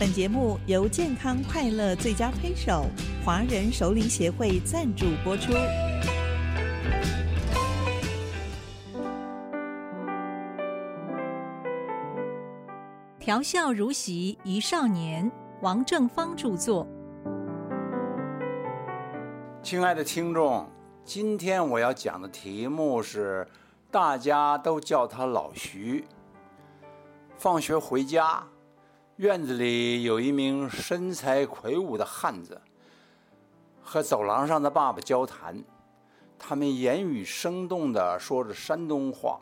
本节目由健康快乐最佳推手华人首领协会赞助播出。调笑如席一少年，王正芳著作。亲爱的听众，今天我要讲的题目是，大家都叫他老徐。放学回家。院子里有一名身材魁梧的汉子，和走廊上的爸爸交谈。他们言语生动地说着山东话。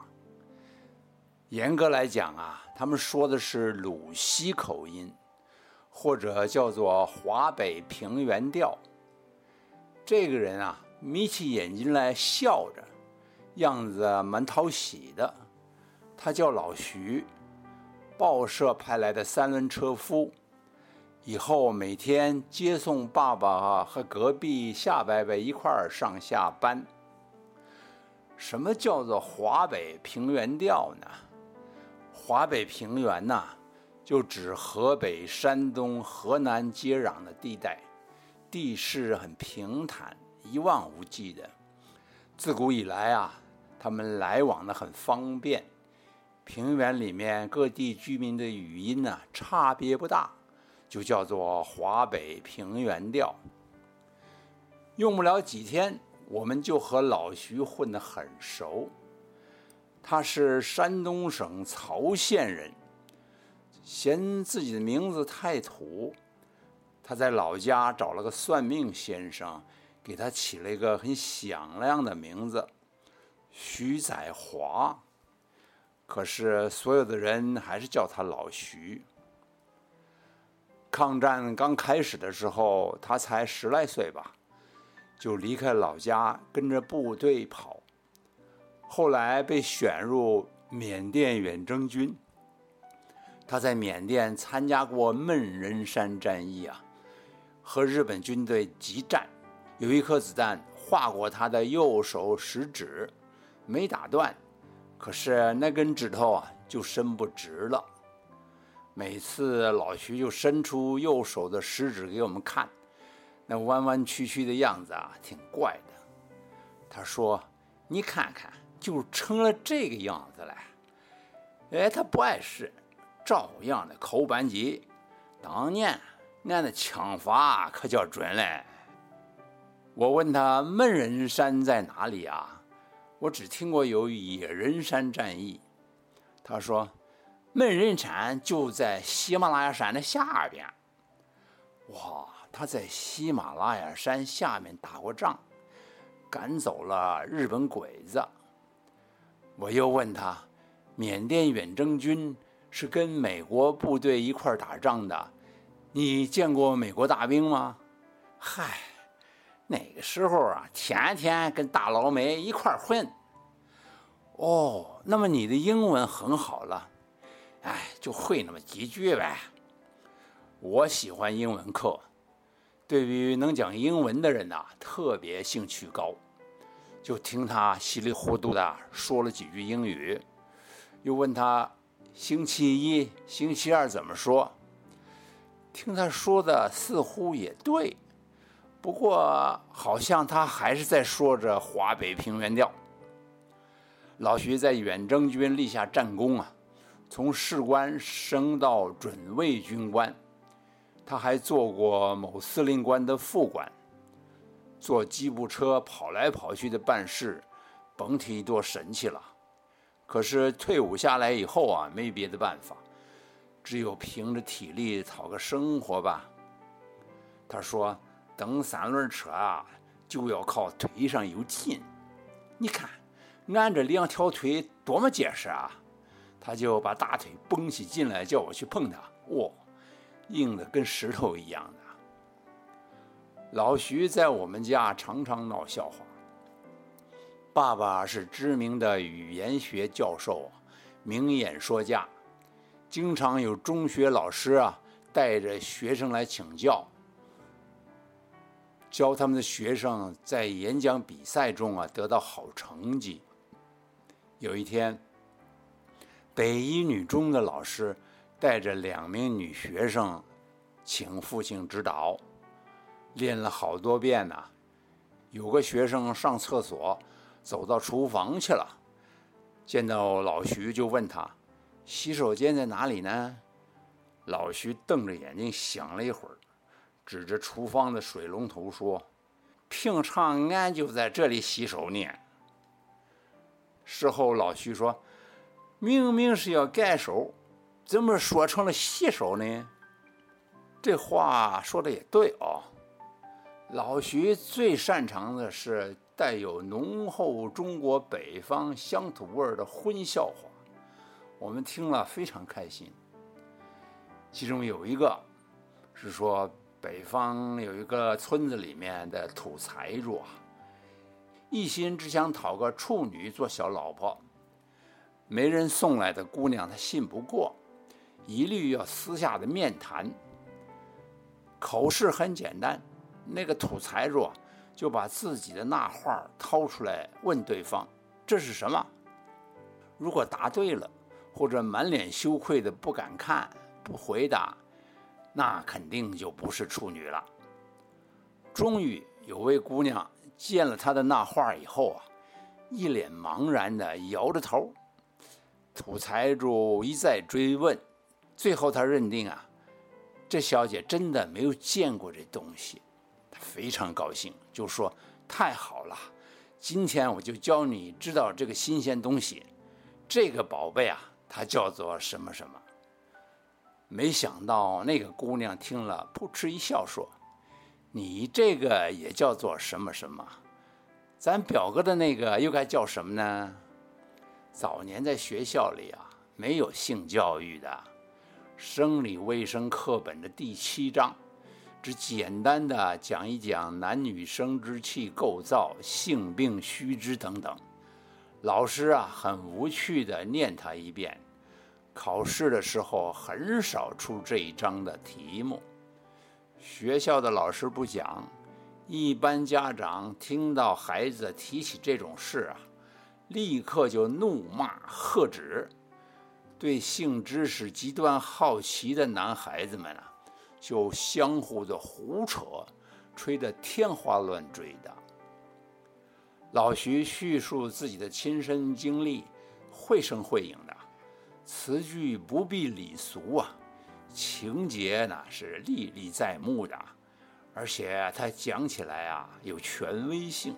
严格来讲啊，他们说的是鲁西口音，或者叫做华北平原调。这个人啊，眯起眼睛来笑着，样子蛮讨喜的。他叫老徐。报社派来的三轮车夫，以后每天接送爸爸和隔壁夏伯伯一块儿上下班。什么叫做华北平原调呢？华北平原呐，就指河北、山东、河南接壤的地带，地势很平坦，一望无际的。自古以来啊，他们来往的很方便。平原里面各地居民的语音呢差别不大，就叫做华北平原调。用不了几天，我们就和老徐混得很熟。他是山东省曹县人，嫌自己的名字太土，他在老家找了个算命先生，给他起了一个很响亮的名字——徐载华。可是，所有的人还是叫他老徐。抗战刚开始的时候，他才十来岁吧，就离开老家，跟着部队跑。后来被选入缅甸远征军。他在缅甸参加过闷人山战役啊，和日本军队激战，有一颗子弹划过他的右手食指，没打断。可是那根指头啊，就伸不直了。每次老徐就伸出右手的食指给我们看，那弯弯曲曲的样子啊，挺怪的。他说：“你看看，就成了这个样子了。”哎，他不碍事，照样的扣扳机。当年俺的枪法可叫准嘞。我问他：“闷人山在哪里啊？”我只听过有野人山战役，他说，闷人山就在喜马拉雅山的下边。哇，他在喜马拉雅山下面打过仗，赶走了日本鬼子。我又问他，缅甸远征军是跟美国部队一块打仗的，你见过美国大兵吗？嗨。那个时候啊，天天跟大老美一块混。哦，那么你的英文很好了，哎，就会那么几句呗。我喜欢英文课，对于能讲英文的人呐，特别兴趣高。就听他稀里糊涂的说了几句英语，又问他星期一、星期二怎么说。听他说的似乎也对。不过，好像他还是在说着华北平原调。老徐在远征军立下战功啊，从士官升到准尉军官。他还做过某司令官的副官，坐吉普车跑来跑去的办事，甭提多神气了。可是退伍下来以后啊，没别的办法，只有凭着体力讨个生活吧。他说。蹬三轮车啊，就要靠腿上有劲。你看，俺这两条腿多么结实啊！他就把大腿绷起劲来，叫我去碰他。哦，硬的跟石头一样的。老徐在我们家常常闹笑话。爸爸是知名的语言学教授，名演说家，经常有中学老师啊带着学生来请教。教他们的学生在演讲比赛中啊得到好成绩。有一天，北一女中的老师带着两名女学生请父亲指导，练了好多遍呢。有个学生上厕所，走到厨房去了，见到老徐就问他：“洗手间在哪里呢？”老徐瞪着眼睛想了一会儿，指着厨房的水龙头说：“平常俺就在这里洗手呢。”事后老徐说：“明明是要改手，怎么说成了洗手呢？”这话说的也对啊。老徐最擅长的是带有浓厚中国北方乡土味儿的荤笑话，我们听了非常开心。其中有一个是说，北方有一个村子里面的土财主啊，一心只想讨个处女做小老婆，没人送来的姑娘他信不过，一律要私下的面谈。口试很简单，那个土财主就把自己的那画掏出来问对方：“这是什么？”如果答对了，或者满脸羞愧的不敢看。不回答，那肯定就不是处女了。终于有位姑娘见了他的那画以后啊，一脸茫然的摇着头。土财主一再追问，最后他认定啊，这小姐真的没有见过这东西。他非常高兴，就说：“太好了，今天我就教你知道这个新鲜东西。这个宝贝啊，它叫做什么什么。”没想到那个姑娘听了，扑哧一笑，说：“你这个也叫做什么什么？咱表哥的那个又该叫什么呢？”早年在学校里啊，没有性教育的，生理卫生课本的第七章，只简单的讲一讲男女生殖器构造、性病须知等等。老师啊，很无趣的念他一遍。考试的时候很少出这一章的题目，学校的老师不讲，一般家长听到孩子提起这种事啊，立刻就怒骂喝止。对性知识极端好奇的男孩子们啊，就相互的胡扯，吹得天花乱坠的。老徐叙述自己的亲身经历，绘声绘影。词句不必礼俗啊，情节呢是历历在目的，而且他讲起来啊有权威性，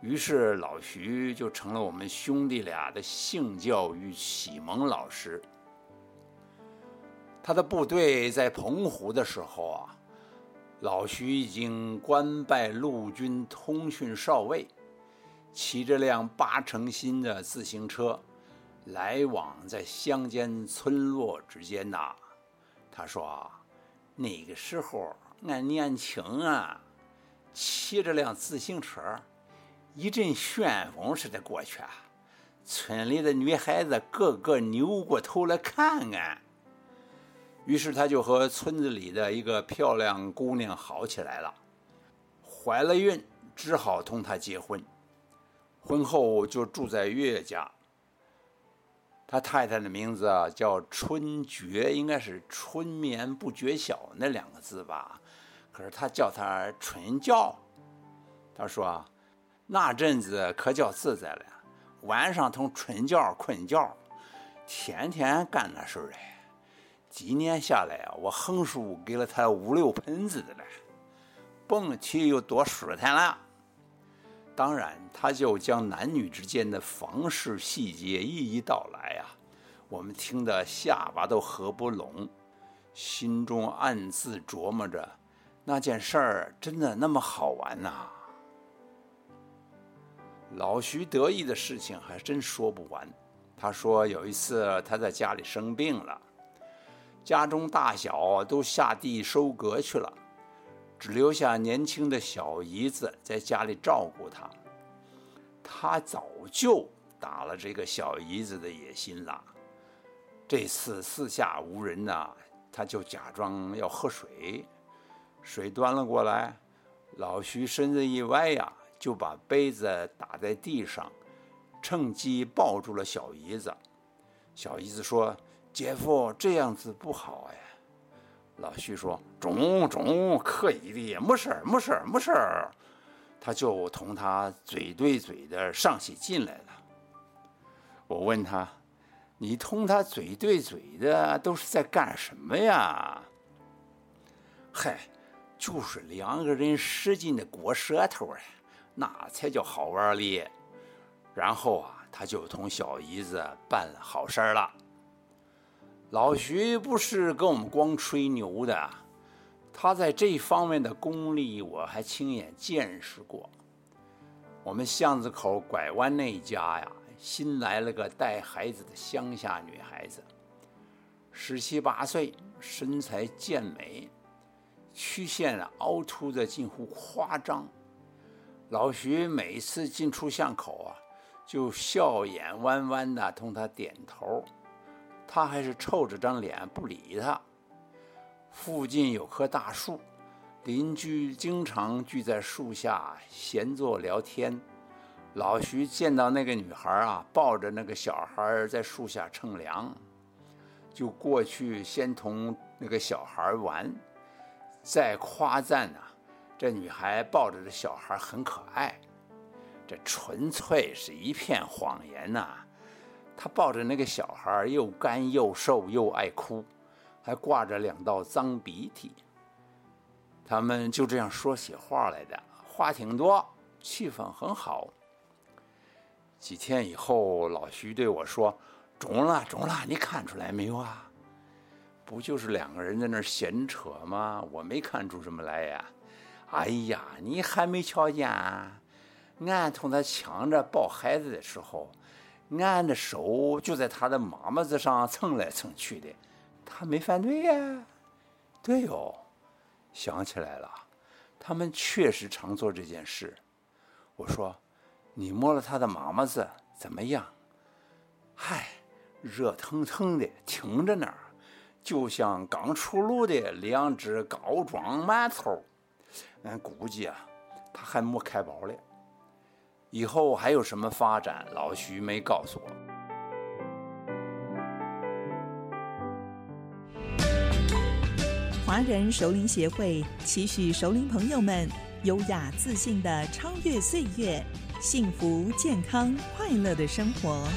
于是老徐就成了我们兄弟俩的性教育启蒙老师。他的部队在澎湖的时候啊，老徐已经官拜陆军通讯少尉，骑着辆八成新的自行车。来往在乡间村落之间呐，他说：“那个时候俺年轻啊，骑着辆自行车，一阵旋风似的过去啊，村里的女孩子个个扭过头来看俺。于是他就和村子里的一个漂亮姑娘好起来了，怀了孕，只好同她结婚。婚后就住在岳家。”他太太的名字啊叫春觉，应该是春眠不觉晓那两个字吧。可是他叫她春觉。他说那阵子可叫自在了，晚上同春觉困觉，天天干那事儿嘞。几年下来啊，我横竖给了他五六盆子的了，蹦起有多舒坦了。当然，他就将男女之间的房事细节一一道来啊，我们听得下巴都合不拢，心中暗自琢磨着，那件事儿真的那么好玩呐？老徐得意的事情还真说不完。他说有一次他在家里生病了，家中大小都下地收割去了。只留下年轻的小姨子在家里照顾他。他早就打了这个小姨子的野心了。这次四下无人呐，他就假装要喝水。水端了过来，老徐身子一歪呀，就把杯子打在地上，趁机抱住了小姨子。小姨子说：“姐夫这样子不好哎。”老徐说：“中中，可以的，没事儿，没事儿，没事儿。”他就同他嘴对嘴的上起劲来了。我问他：“你同他嘴对嘴的都是在干什么呀？”嗨，就是两个人使劲的过舌头啊，那才叫好玩哩。然后啊，他就同小姨子办了好事了。老徐不是跟我们光吹牛的，他在这方面的功力我还亲眼见识过。我们巷子口拐弯那家呀，新来了个带孩子的乡下女孩子，十七八岁，身材健美，曲线凹凸的近乎夸张。老徐每次进出巷口啊，就笑眼弯弯的同她点头。他还是臭着张脸不理他。附近有棵大树，邻居经常聚在树下闲坐聊天。老徐见到那个女孩啊，抱着那个小孩在树下乘凉，就过去先同那个小孩玩，再夸赞呐，这女孩抱着这小孩很可爱。这纯粹是一片谎言呐！他抱着那个小孩，又干又瘦又爱哭，还挂着两道脏鼻涕。他们就这样说起话来的，话挺多，气氛很好。几天以后，老徐对我说：“中了，中了，你看出来没有啊？不就是两个人在那闲扯吗？我没看出什么来呀。哎呀，你还没瞧见？俺同他抢着抱孩子的时候。”俺的手就在他的妈妈子上蹭来蹭去的，他没反对呀。对哦，想起来了，他们确实常做这件事。我说：“你摸了他的妈妈子怎么样？”嗨，热腾腾的，挺着那儿，就像刚出炉的两只高装馒头。俺估计啊，他还没开包嘞。以后还有什么发展？老徐没告诉我。华人熟龄协会期许熟龄朋友们优雅自信的超越岁月，幸福健康快乐的生活。